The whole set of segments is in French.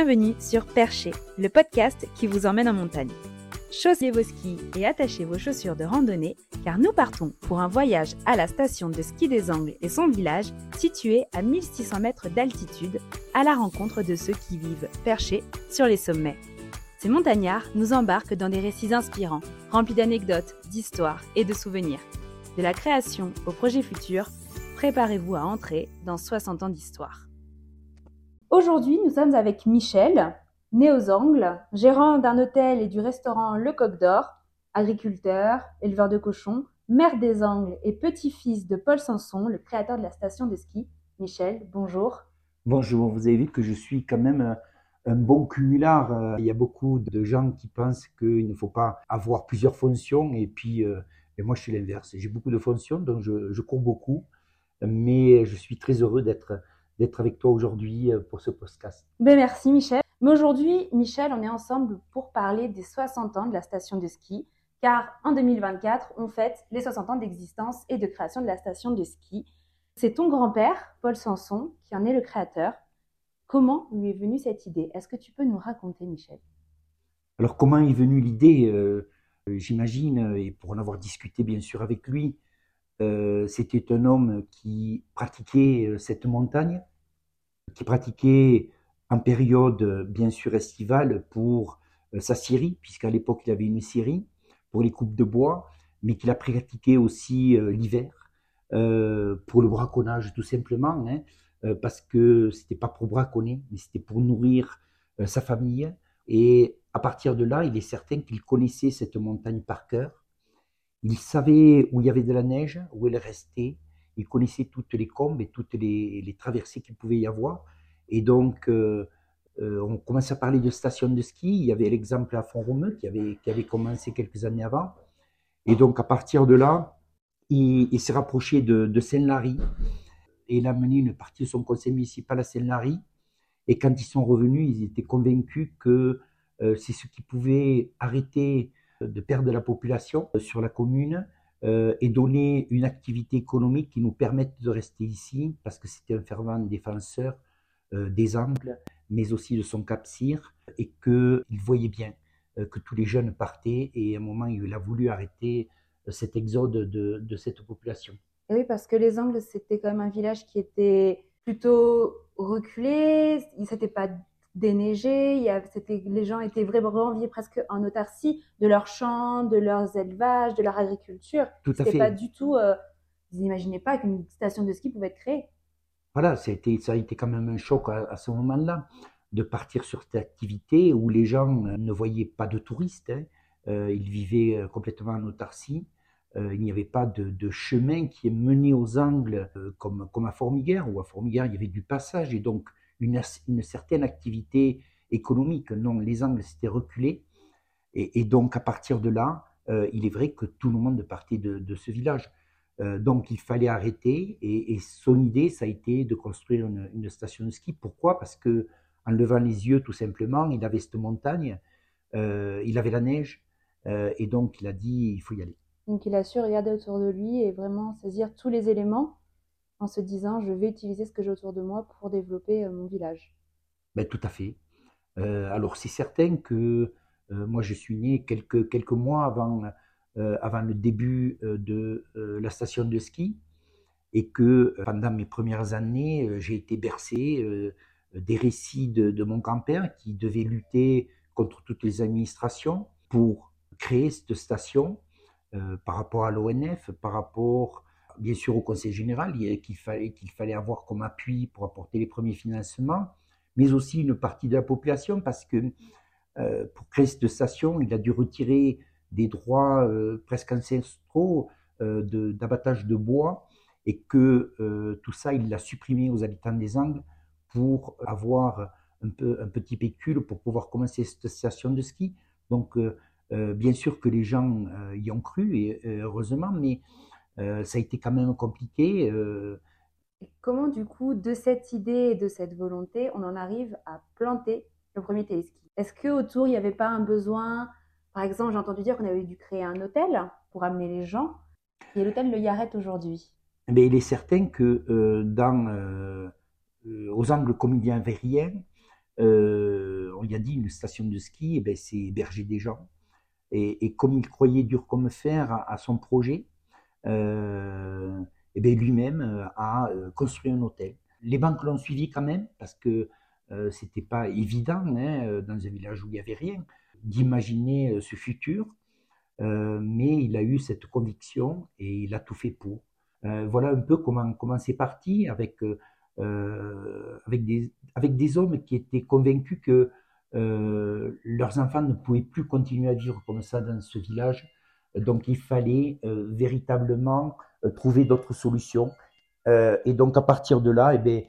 Bienvenue sur Percher, le podcast qui vous emmène en montagne. Chaussez vos skis et attachez vos chaussures de randonnée car nous partons pour un voyage à la station de ski des Angles et son village situé à 1600 mètres d'altitude à la rencontre de ceux qui vivent perchés sur les sommets. Ces montagnards nous embarquent dans des récits inspirants, remplis d'anecdotes, d'histoires et de souvenirs. De la création au projet futur, préparez-vous à entrer dans 60 ans d'histoire. Aujourd'hui, nous sommes avec Michel, né aux Angles, gérant d'un hôtel et du restaurant Le Coq d'Or, agriculteur, éleveur de cochons, maire des Angles et petit-fils de Paul Sanson, le créateur de la station de ski. Michel, bonjour. Bonjour, vous avez vu que je suis quand même euh, un bon cumulard. Euh, il y a beaucoup de gens qui pensent qu'il ne faut pas avoir plusieurs fonctions et puis euh, et moi je suis l'inverse. J'ai beaucoup de fonctions, donc je cours beaucoup, mais je suis très heureux d'être d'être avec toi aujourd'hui euh, pour ce podcast. Ben merci Michel. Mais aujourd'hui, Michel, on est ensemble pour parler des 60 ans de la station de ski, car en 2024, on fête les 60 ans d'existence et de création de la station de ski. C'est ton grand-père, Paul Sanson, qui en est le créateur. Comment lui est venue cette idée? Est-ce que tu peux nous raconter, Michel? Alors, comment est venue l'idée? Euh, J'imagine, et pour en avoir discuté bien sûr avec lui, euh, c'était un homme qui pratiquait euh, cette montagne, qui pratiquait en période bien sûr estivale pour euh, sa scierie, puisqu'à l'époque il avait une scierie pour les coupes de bois, mais qu'il a pratiqué aussi l'hiver pour le braconnage tout simplement, hein, parce que c'était pas pour braconner, mais c'était pour nourrir sa famille. Et à partir de là, il est certain qu'il connaissait cette montagne par cœur il savait où il y avait de la neige, où elle restait. Il connaissait toutes les combes et toutes les, traversées qu'il pouvait y avoir. Et donc, euh, euh, on commence à parler de station de ski. Il y avait l'exemple à Font-Romeu qui avait, commencé quelques années avant. Et donc, à partir de là, il, s'est rapproché de, Saint-Lary et il a mené une partie de son conseil municipal à Saint-Lary. Et quand ils sont revenus, ils étaient convaincus que euh, c'est ce qui pouvait arrêter de perdre la population sur la commune euh, et donner une activité économique qui nous permette de rester ici, parce que c'était un fervent défenseur euh, des Angles, mais aussi de son Cap Cyr, et qu'il voyait bien euh, que tous les jeunes partaient, et à un moment, il a voulu arrêter cet exode de, de cette population. Oui, parce que les Angles, c'était quand même un village qui était plutôt reculé, il s'était pas déneigé, il y a, c'était, les gens étaient vraiment renviés presque en autarcie de leurs champs, de leurs élevages, de leur agriculture. Tout à fait. pas du tout, euh, ils n'imaginaient pas qu'une station de ski pouvait être créée. Voilà, ça a été, ça a été quand même un choc à, ce moment-là de partir sur cette activité où les gens ne voyaient pas de touristes, hein. euh, ils vivaient euh, complètement en autarcie. il n'y avait pas de, chemin qui est mené aux angles comme, comme à Formiguère, où à Formiguère il y avait du passage et donc une, certaine activité économique. Non, les Angles s'étaient reculés. Et, donc, à partir de là, euh, il est vrai que tout le monde partait de, ce village. Euh, donc, il fallait arrêter. Et, son idée, ça a été de construire une, station de ski. Pourquoi? Parce que en levant les yeux, tout simplement, il avait cette montagne, euh, il avait la neige. et donc, il a dit, il faut y aller. Donc, il a su regarder autour de lui et vraiment saisir tous les éléments en se disant je vais utiliser ce que j'ai autour de moi pour développer euh, mon village. Ben, tout à fait. Euh, alors c'est certain que euh, moi je suis né quelques, quelques mois avant, avant le début de la station de ski et que pendant mes premières années j'ai été bercé des récits de, de mon grand-père qui devait lutter contre toutes les administrations pour créer cette station par rapport à l'ONF, par rapport bien sûr au Conseil général, qu'il fallait, qu'il fallait avoir comme appui pour apporter les premiers financements, mais aussi une partie de la population, parce que euh, pour créer cette station, il a dû retirer des droits euh, presque ancestraux euh, d'abattage de, bois, et que tout ça, il l'a supprimé aux habitants des Angles pour avoir un, peu, un petit pécule pour pouvoir commencer cette station de ski. Donc, bien sûr que les gens y ont cru, et heureusement, mais euh, ça a été quand même compliqué. Euh. comment, du coup, de cette idée et de cette volonté, on en arrive à planter le premier téléski? Est-ce qu'autour, il n'y avait pas un besoin? Par exemple, j'ai entendu dire qu'on avait dû créer un hôtel pour amener les gens. Et l'hôtel Le Yarret aujourd'hui. Mais il est certain que euh, dans, aux angles comédiens verriens, on lui a dit une station de ski, eh ben, c'est héberger des gens. Et, comme il croyait dur comme fer à, son projet, euh, eh ben, lui-même a construit un hôtel. Les banques l'ont suivi quand même parce que euh, c'était pas évident hein, dans un village où il n'y avait rien d'imaginer ce futur. mais il a eu cette conviction et il a tout fait pour. voilà un peu comment comment c'est parti avec euh, avec, des, avec des hommes qui étaient convaincus que euh, leurs enfants ne pouvaient plus continuer à vivre comme ça dans ce village. Donc il fallait euh, véritablement trouver d'autres solutions. et donc à partir de là, eh bien,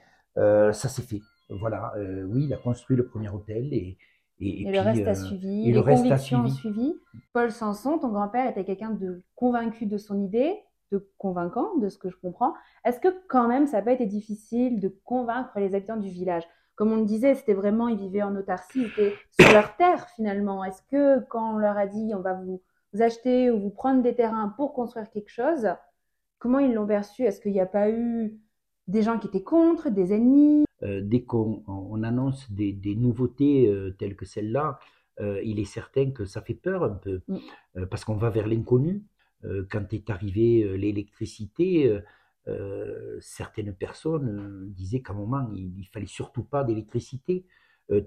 ça s'est fait. Voilà, oui, il a construit le premier hôtel et, et, le reste a suivi, et les convictions ont suivi. Paul Sanson, ton grand-père était quelqu'un de convaincu de son idée, de convaincant, de ce que je comprends. Est-ce que quand même, ça n'a pas été difficile de convaincre les habitants du village? Comme on le disait, c'était vraiment, ils vivaient en autarcie, ils étaient sur leur terre finalement. Est-ce que quand on leur a dit, on va vous, acheter ou vous prendre des terrains pour construire quelque chose, comment ils l'ont perçu? Est-ce qu'il n'y a pas eu des gens qui étaient contre, des ennemis? Euh, Dès qu'on annonce des, nouveautés euh, telles que celle-là, euh, il est certain que ça fait peur un peu, mm. parce qu'on va vers l'inconnu. Quand est arrivée l'électricité, certaines personnes disaient qu'à un moment, il ne fallait surtout pas d'électricité.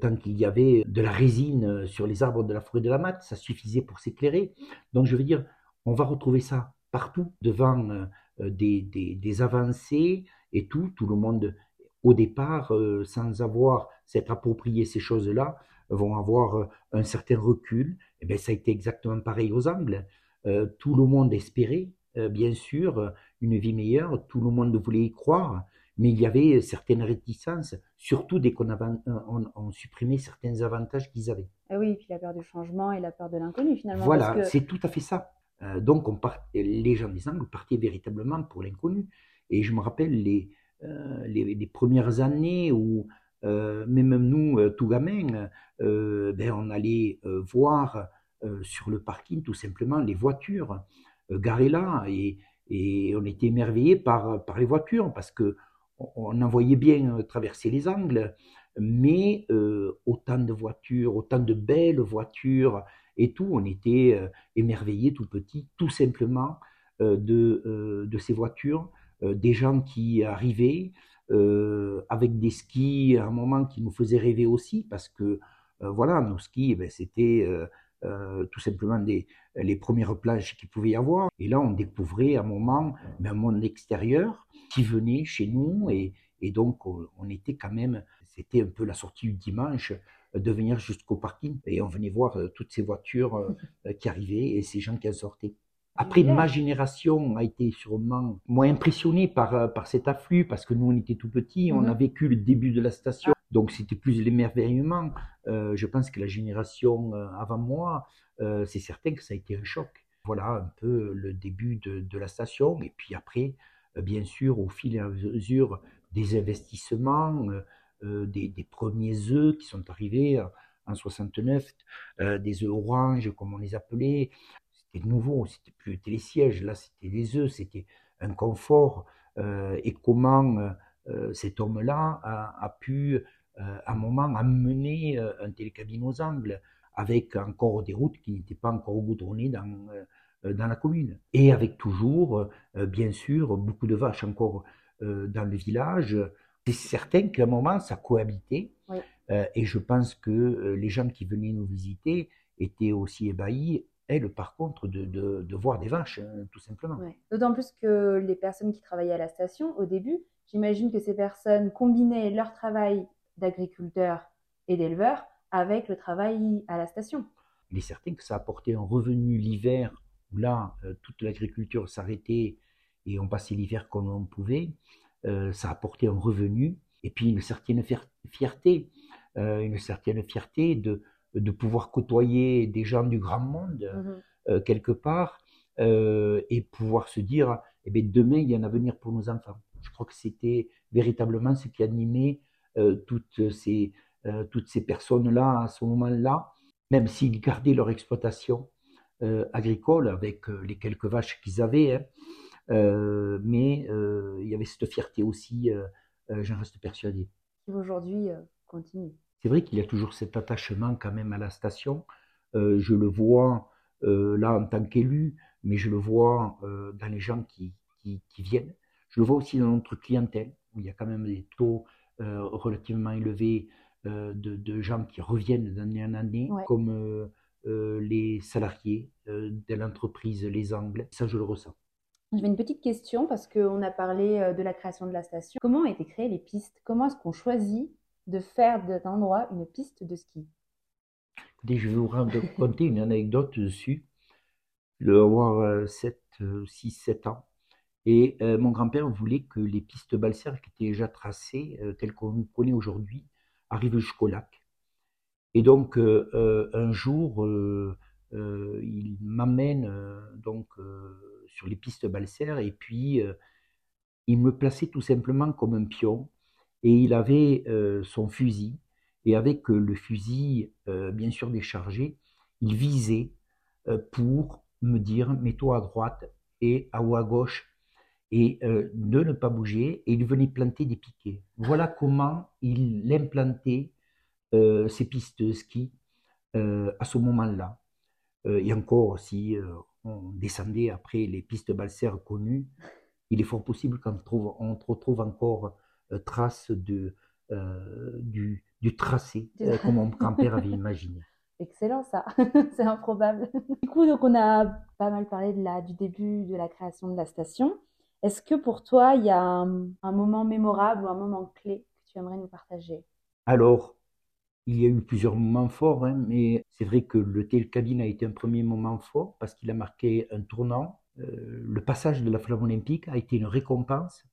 Tant qu'il y avait de la résine sur les arbres de la forêt de la Matte, ça suffisait pour s'éclairer. Donc je veux dire, on va retrouver ça partout, devant des, des, avancées et tout, tout le monde, au départ, sans avoir s'être approprié ces choses-là, vont avoir un certain recul. Et eh bien, ça a été exactement pareil aux Angles. Euh, tout le monde espérait, euh, bien sûr, une vie meilleure, tout le monde voulait y croire, mais il y avait certaines réticences, surtout dès qu'on on, supprimait certains avantages qu'ils avaient. Ah oui, et puis la peur du changement et la peur de l'inconnu finalement. Voilà, c'est tout à fait ça. Euh, donc on les gens des Angles partaient véritablement pour l'inconnu. Et je me rappelle les, les, premières années où même nous, tout gamins, ben, on allait voir euh, sur le parking tout simplement les voitures euh, garées là et, on était émerveillés par, par les voitures parce que on en voyait bien euh, traverser les angles, mais autant de voitures, autant de belles voitures et tout, on était émerveillés tout petit, tout simplement de, de ces voitures, des gens qui arrivaient avec des skis à un moment qui nous faisaient rêver aussi parce que voilà, nos skis, eh ben, c'était euh, tout simplement des, les premières plages qu'il pouvait y avoir. Et là, on découvrait un moment un monde extérieur qui venait chez nous et, et donc on, était quand même, c'était un peu la sortie du dimanche de venir jusqu'au parking et on venait voir euh, toutes ces voitures euh, qui arrivaient et ces gens qui en sortaient. Après, ma génération a été sûrement moins impressionnée par, par cet afflux parce que nous, on était tout petits, on a mhm. vécu le début de la station donc c'était plus l'émerveillement. Euh, je pense que la génération euh, avant moi, euh, c'est certain que ça a été un choc. Voilà un peu le début de, la station. Et puis après, bien sûr, au fil et à mesure des investissements, des, premiers œufs qui sont arrivés en 69, des œufs orange comme on les appelait. C'était nouveau, c'était plus les sièges, là c'était des œufs, c'était un confort. et comment cet homme-là a, pu à un moment amener euh, un télécabine aux angles avec encore des routes qui n'étaient pas encore goudronnées dans, euh, dans la commune. Et avec toujours, bien sûr, beaucoup de vaches encore dans le village. C'est certain qu'à un moment, ça cohabitait. et je pense que les gens qui venaient nous visiter étaient aussi ébahis elles, par contre, de, de, voir des vaches, hein, tout simplement. D'autant plus que les personnes qui travaillaient à la station, au début, j'imagine que ces personnes combinaient leur travail d'agriculteurs et d'éleveurs avec le travail à la station. Il est certain que ça apportait un revenu l'hiver, où là, euh, toute l'agriculture s'arrêtait et on passait l'hiver comme on pouvait. Euh, ça apportait un revenu et puis une certaine fierté, euh, une certaine fierté de, de pouvoir côtoyer des gens du grand monde mhm. quelque part et pouvoir se dire, eh bien, demain, il y a un avenir pour nos enfants. Je crois que c'était véritablement ce qui animait euh, toutes ces, euh, toutes ces personnes-là à ce moment-là, même s'ils gardaient leur exploitation euh, agricole avec les quelques vaches qu'ils avaient. Hein, mais il y avait cette fierté aussi, j'en reste persuadé. Qui aujourd'hui continue. c'est vrai qu'il y a toujours cet attachement quand même à la station. je le vois là en tant qu'élu, mais je le vois dans les gens qui, qui, viennent. Je le vois aussi dans notre clientèle, où il y a quand même des taux relativement élevés de, gens qui reviennent d'année en année, comme les salariés de l'entreprise Les Angles. Ça, je le ressens. J'avais une petite question parce qu'on a parlé euh, de la création de la station. Comment ont été créées les pistes? Comment est-ce qu'on choisit de faire cet endroit une piste de ski? Je vais vous raconter une anecdote dessus. Dois avoir 7, 6, 7 ans. Et euh, mon grand-père voulait que les pistes balsières qui étaient déjà tracées, euh, telles qu'on connaît aujourd'hui, arrivent jusqu'au lac. Et donc, un jour, il m'amène donc sur les pistes balsaires et puis euh, il me plaçait tout simplement comme un pion et il avait euh, son fusil et avec euh, le fusil bien sûr déchargé, il visait pour me dire mets-toi à droite et à ou à gauche et de ne pas bouger et il venait planter des piquets. Voilà comment il implantait ces pistes de ski à ce moment-là. et encore aussi, on descendait après les pistes balsaires connues, il est fort possible qu'on trouve, on retrouve encore euh, traces de, euh, du, tracé, euh, comme mon grand-père avait imaginé. Excellent ça, c'est improbable. Du coup, donc on a pas mal parlé de la, du début de la création de la station. Est-ce que pour toi, il y a un, un, moment mémorable ou un moment clé que tu aimerais nous partager? Alors, il y a eu plusieurs moments forts, hein, mais c'est vrai que le cabine a été un premier moment fort parce qu'il a marqué un tournant. Euh, le passage de la flamme olympique a été une récompense.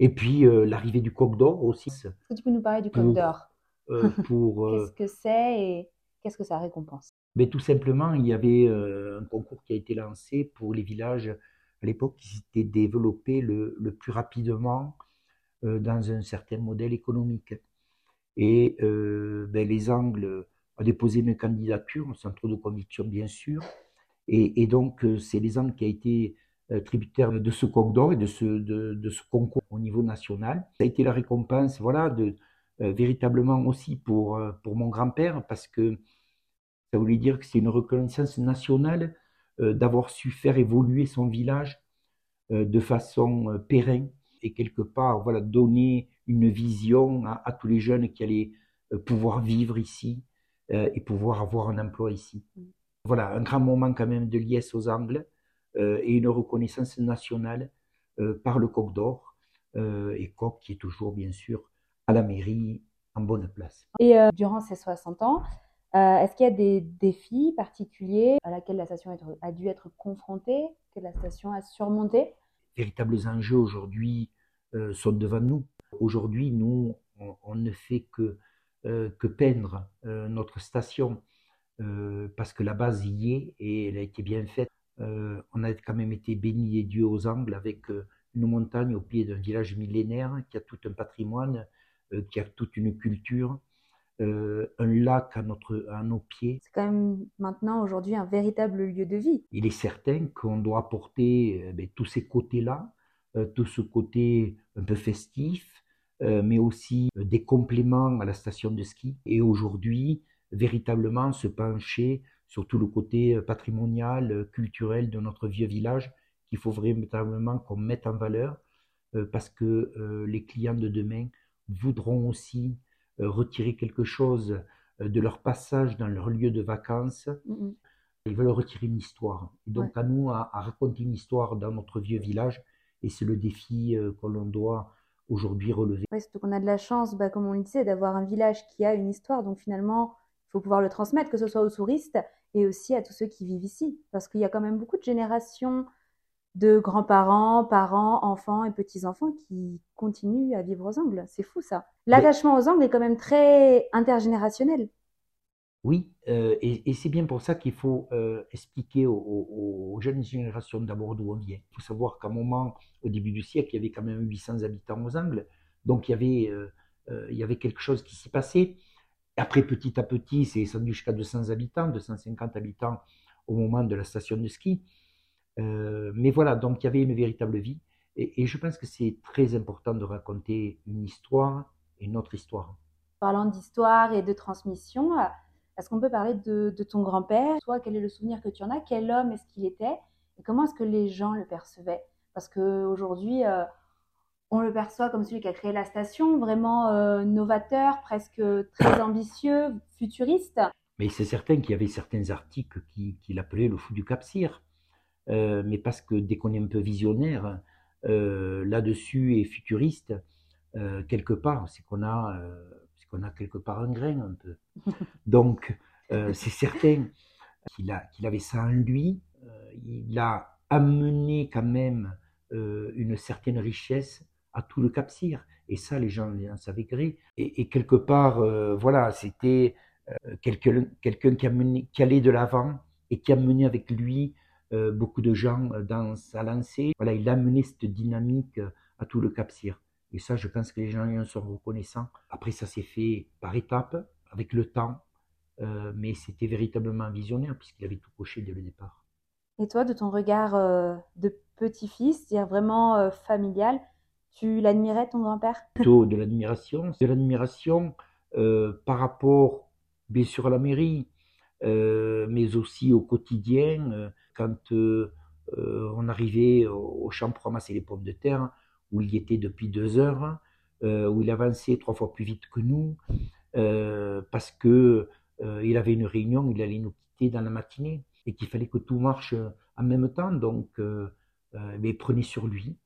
Et puis euh, l'arrivée du coq d'or aussi. Est-ce que tu peux nous parler du coq d'or euh, Qu'est-ce que c'est et qu'est-ce que ça récompense? Mais Tout simplement, il y avait un concours qui a été lancé pour les villages à l'époque qui s'étaient développés le, plus rapidement dans un certain modèle économique. Et euh, ben, les Angles ont déposé une candidature, sans trop de conviction bien sûr. Et, donc, euh, c'est les Angles qui a été euh, tributaire de ce coq d'or et de ce, concours au niveau national. Ça a été la récompense, voilà, de, véritablement aussi pour mon grand-père, parce que ça voulait dire que c'est une reconnaissance nationale d'avoir su faire évoluer son village de façon pérenne et quelque part voilà, donner une vision à, tous les jeunes qui allaient euh, pouvoir vivre ici euh, et pouvoir avoir un emploi ici. Mm. Voilà, un grand moment quand même de liesse aux Angles euh, et une reconnaissance nationale par le Coq d'Or et Coq qui est toujours bien sûr à la mairie en bonne place. Et durant ces 60 ans, Est-ce qu'il y a des défis particuliers à laquelle la station a dû être confrontée, que la station a surmonté? Véritables enjeux aujourd'hui sont devant nous. Aujourd'hui, nous, on, ne fait que, euh, que peindre euh, notre station euh, parce que la base y est et elle a été bien faite. on a quand même été béni des dieux aux angles avec une montagne au pied d'un village millénaire qui a tout un patrimoine, qui a toute une culture. Un lac à, notre, à nos pieds. C'est quand même maintenant aujourd'hui un véritable lieu de vie. Il est certain qu'on doit apporter ben, tous ces côtés-là, tout ce côté un peu festif, euh, mais aussi euh, des compléments à la station de ski. Et aujourd'hui, véritablement se pencher sur tout le côté euh, patrimonial, culturel de notre vieux village qu'il faut véritablement qu'on mette en valeur parce que les clients de demain voudront aussi retirer quelque chose de leur passage dans leur lieu de vacances. Ils veulent retirer une histoire. Et donc à nous à, raconter une histoire dans notre vieux village. Et c'est le défi que l'on doit aujourd'hui relevé. Oui, surtout qu'on a de la chance, bah, comme on le disait, d'avoir un village qui a une histoire. Donc finalement, il faut pouvoir le transmettre, que ce soit aux touristes et aussi à tous ceux qui vivent ici. Parce qu'il y a quand même beaucoup de générations de grands-parents, parents, enfants et petits-enfants qui continuent à vivre aux Angles. C'est fou ça. L'attachement aux Angles est quand même très intergénérationnel. Oui, euh, et, c'est bien pour ça qu'il faut euh, expliquer aux, jeunes générations d'abord d'où on vient. Il faut savoir qu'à un moment, au début du siècle, il y avait quand même 800 habitants aux Angles, donc il y avait, euh, il y avait quelque chose qui s'y passait. Après, petit à petit, c'est descendu jusqu'à 200 habitants, 250 habitants au moment de la station de ski. Mais voilà, donc il y avait une véritable vie. Et, et je pense que c'est très important de raconter une histoire et notre histoire. Parlant d'histoire et de transmission, est-ce qu'on peut parler de, ton grand-père? Toi, quel est le souvenir que tu en as? Quel homme est-ce qu'il était? Et comment est-ce que les gens le percevaient? Parce qu'aujourd'hui, euh, on le perçoit comme celui qui a créé la station, vraiment euh, novateur, presque très ambitieux, futuriste. Mais c'est certain qu'il y avait certains articles qui, qui l'appelaient le fou du Cap-Cyr. Euh, mais parce que dès qu'on est un peu visionnaire, là-dessus et futuriste, quelque part, c'est qu'on a qu'on a quelque part un grain un peu. Donc, euh, c'est certain qu'il avait ça en lui. Euh, il a amené quand même euh, une certaine richesse à tout le cap Et ça, les gens en savaient gré. Et, quelque part, voilà, c'était quelqu'un qui, qui allait de l'avant et qui a mené avec lui beaucoup de gens dans sa lancée. Voilà, il a amené cette dynamique à tout le cap et ça, je pense que les gens en sont reconnaissants. Après, ça s'est fait par étapes, avec le temps, euh, mais c'était véritablement visionnaire puisqu'il avait tout coché dès le départ. Et toi, de ton regard euh, de petit-fils, c'est-à-dire vraiment euh, familial, tu l'admirais ton grand-père? Plutôt de l'admiration, de l'admiration par rapport, bien sûr, à la mairie, mais aussi au quotidien. quand on arrivait au champ pour ramasser les pommes de terre, où il y était depuis deux heures, euh, où il avançait trois fois plus vite que nous, euh, parce que euh, il avait une réunion, il allait nous quitter dans la matinée, et qu'il fallait que tout marche en même temps, donc il prenait sur lui.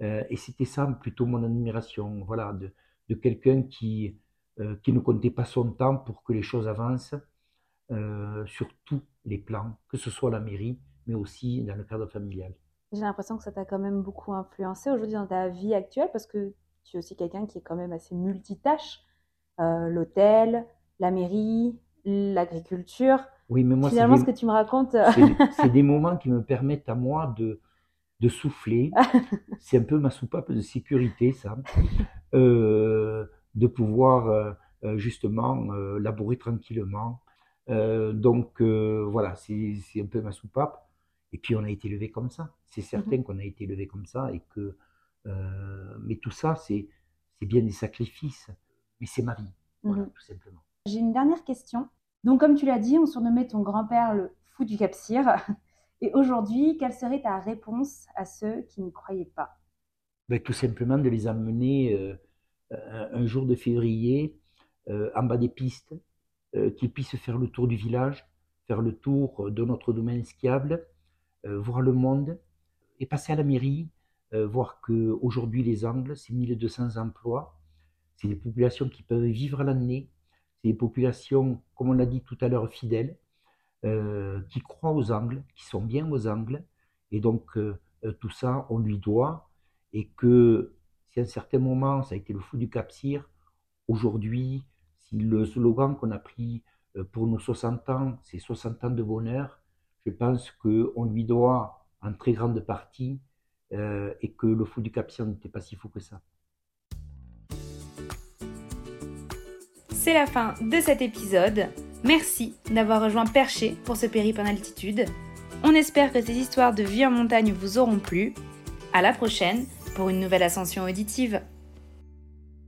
et c'était ça plutôt mon admiration, voilà, de, de quelqu'un qui, qui ne comptait pas son temps pour que les choses avancent sur tous les plans, que ce soit la mairie, mais aussi dans le cadre familial. J'ai l'impression que ça t'a quand même beaucoup influencé aujourd'hui dans ta vie actuelle parce que tu es aussi quelqu'un qui est quand même assez multitâche. Euh, l'hôtel, la mairie, l'agriculture. Oui, mais moi, finalement, ce que tu me racontes. Euh, c'est des moments qui me permettent à moi de, de souffler. c'est un peu ma soupape de sécurité, ça. Euh, de pouvoir justement labourer tranquillement. Donc voilà, c'est un peu ma soupape. Et puis on a été élevé comme ça. C'est mmh certain qu'on a été élevé comme ça et que. Euh, mais tout ça, c'est bien des sacrifices. Mais c'est ma vie, mmh tout simplement. J'ai une dernière question. Donc, comme tu l'as dit, on surnommait ton grand-père le fou du Cap-Cyr. Et aujourd'hui, quelle serait ta réponse à ceux qui ne croyaient pas? Ben, Tout simplement de les amener euh, un jour de février euh, en bas des pistes, qu'ils puissent faire le tour du village, faire le tour de notre domaine skiable, euh, voir le monde et passer à la mairie, euh, voir qu'aujourd'hui les Angles, c'est 1200 emplois, c'est des populations qui peuvent vivre l'année, c'est des populations, comme on l'a dit tout à l'heure, fidèles, euh, qui croient aux Angles, qui sont bien aux Angles, et donc tout ça, on lui doit, et que si à un certain moment, ça a été le fou du Cap aujourd'hui, si le slogan qu'on a pris pour nos 60 ans, c'est 60 ans de bonheur, je pense qu'on lui doit en très grande partie euh, et que le fou du Capsien n'était pas si fou que ça. C'est la fin de cet épisode. Merci d'avoir rejoint Perché pour ce périple en altitude. On espère que ces histoires de vie en montagne vous auront plu. À la prochaine pour une nouvelle ascension auditive.